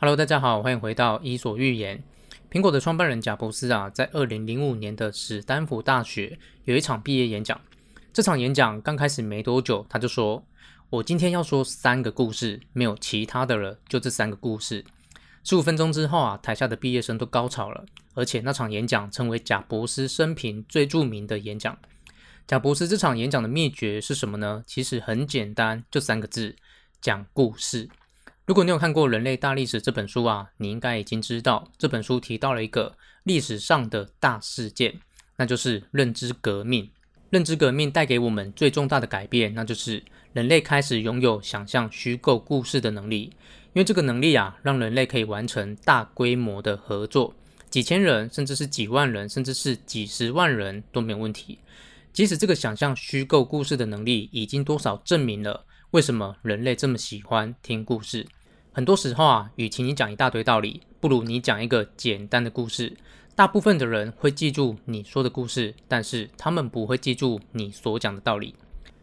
Hello，大家好，欢迎回到伊索寓言。苹果的创办人贾博斯啊，在二零零五年的史丹福大学有一场毕业演讲。这场演讲刚开始没多久，他就说：“我今天要说三个故事，没有其他的了，就这三个故事。”十五分钟之后啊，台下的毕业生都高潮了，而且那场演讲成为贾博斯生平最著名的演讲。贾博斯这场演讲的秘诀是什么呢？其实很简单，就三个字：讲故事。如果你有看过《人类大历史》这本书啊，你应该已经知道这本书提到了一个历史上的大事件，那就是认知革命。认知革命带给我们最重大的改变，那就是人类开始拥有想象虚构故事的能力。因为这个能力啊，让人类可以完成大规模的合作，几千人，甚至是几万人，甚至是几十万人都没有问题。即使这个想象虚构故事的能力已经多少证明了为什么人类这么喜欢听故事。很多时候啊，与其你讲一大堆道理，不如你讲一个简单的故事。大部分的人会记住你说的故事，但是他们不会记住你所讲的道理。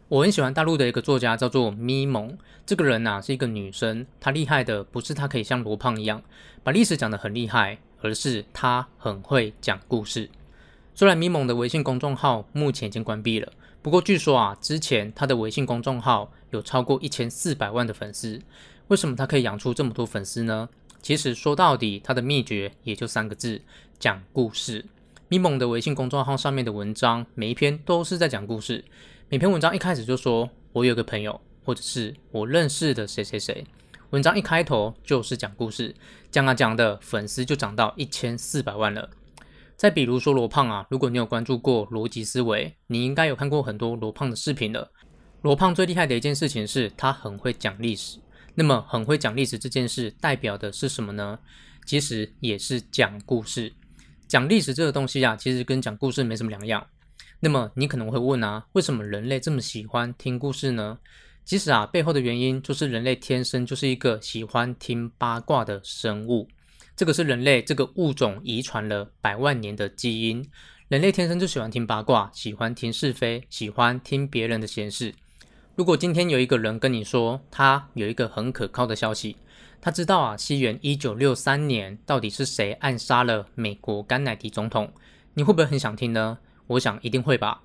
我很喜欢大陆的一个作家，叫做咪蒙。这个人呐、啊、是一个女生，她厉害的不是她可以像罗胖一样把历史讲得很厉害，而是她很会讲故事。虽然咪蒙的微信公众号目前已经关闭了，不过据说啊，之前她的微信公众号有超过一千四百万的粉丝。为什么他可以养出这么多粉丝呢？其实说到底，他的秘诀也就三个字：讲故事。咪蒙的微信公众号上面的文章，每一篇都是在讲故事。每篇文章一开始就说“我有个朋友”或者是“我认识的谁谁谁”。文章一开头就是讲故事，讲啊讲的粉丝就涨到一千四百万了。再比如说罗胖啊，如果你有关注过逻辑思维，你应该有看过很多罗胖的视频了。罗胖最厉害的一件事情是他很会讲历史。那么很会讲历史这件事代表的是什么呢？其实也是讲故事。讲历史这个东西啊，其实跟讲故事没什么两样。那么你可能会问啊，为什么人类这么喜欢听故事呢？其实啊，背后的原因就是人类天生就是一个喜欢听八卦的生物。这个是人类这个物种遗传了百万年的基因。人类天生就喜欢听八卦，喜欢听是非，喜欢听别人的闲事。如果今天有一个人跟你说，他有一个很可靠的消息，他知道啊，西元一九六三年到底是谁暗杀了美国甘乃迪总统，你会不会很想听呢？我想一定会吧。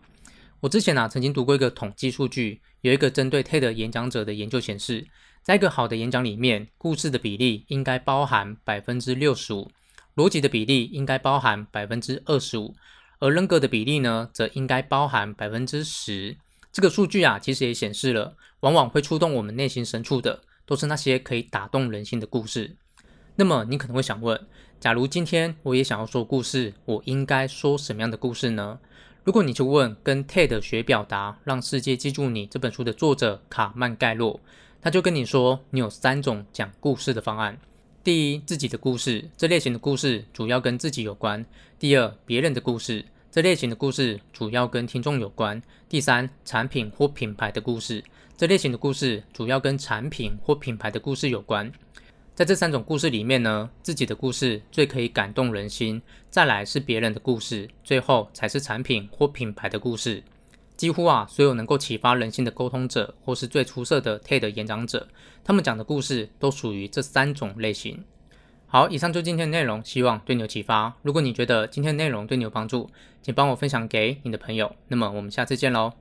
我之前啊曾经读过一个统计数据，有一个针对 TED 演讲者的研究显示，在一个好的演讲里面，故事的比例应该包含百分之六十五，逻辑的比例应该包含百分之二十五，而人格的比例呢，则应该包含百分之十。这个数据啊，其实也显示了，往往会触动我们内心深处的，都是那些可以打动人心的故事。那么你可能会想问，假如今天我也想要说故事，我应该说什么样的故事呢？如果你去问跟 TED 学表达，让世界记住你这本书的作者卡曼盖洛，他就跟你说，你有三种讲故事的方案。第一，自己的故事，这类型的故事主要跟自己有关；第二，别人的故事。这类型的故事主要跟听众有关。第三，产品或品牌的故事，这类型的故事主要跟产品或品牌的故事有关。在这三种故事里面呢，自己的故事最可以感动人心，再来是别人的故事，最后才是产品或品牌的故事。几乎啊，所有能够启发人心的沟通者，或是最出色的 TED 演讲者，他们讲的故事都属于这三种类型。好，以上就是今天的内容，希望对你有启发。如果你觉得今天的内容对你有帮助，请帮我分享给你的朋友。那么我们下次见喽。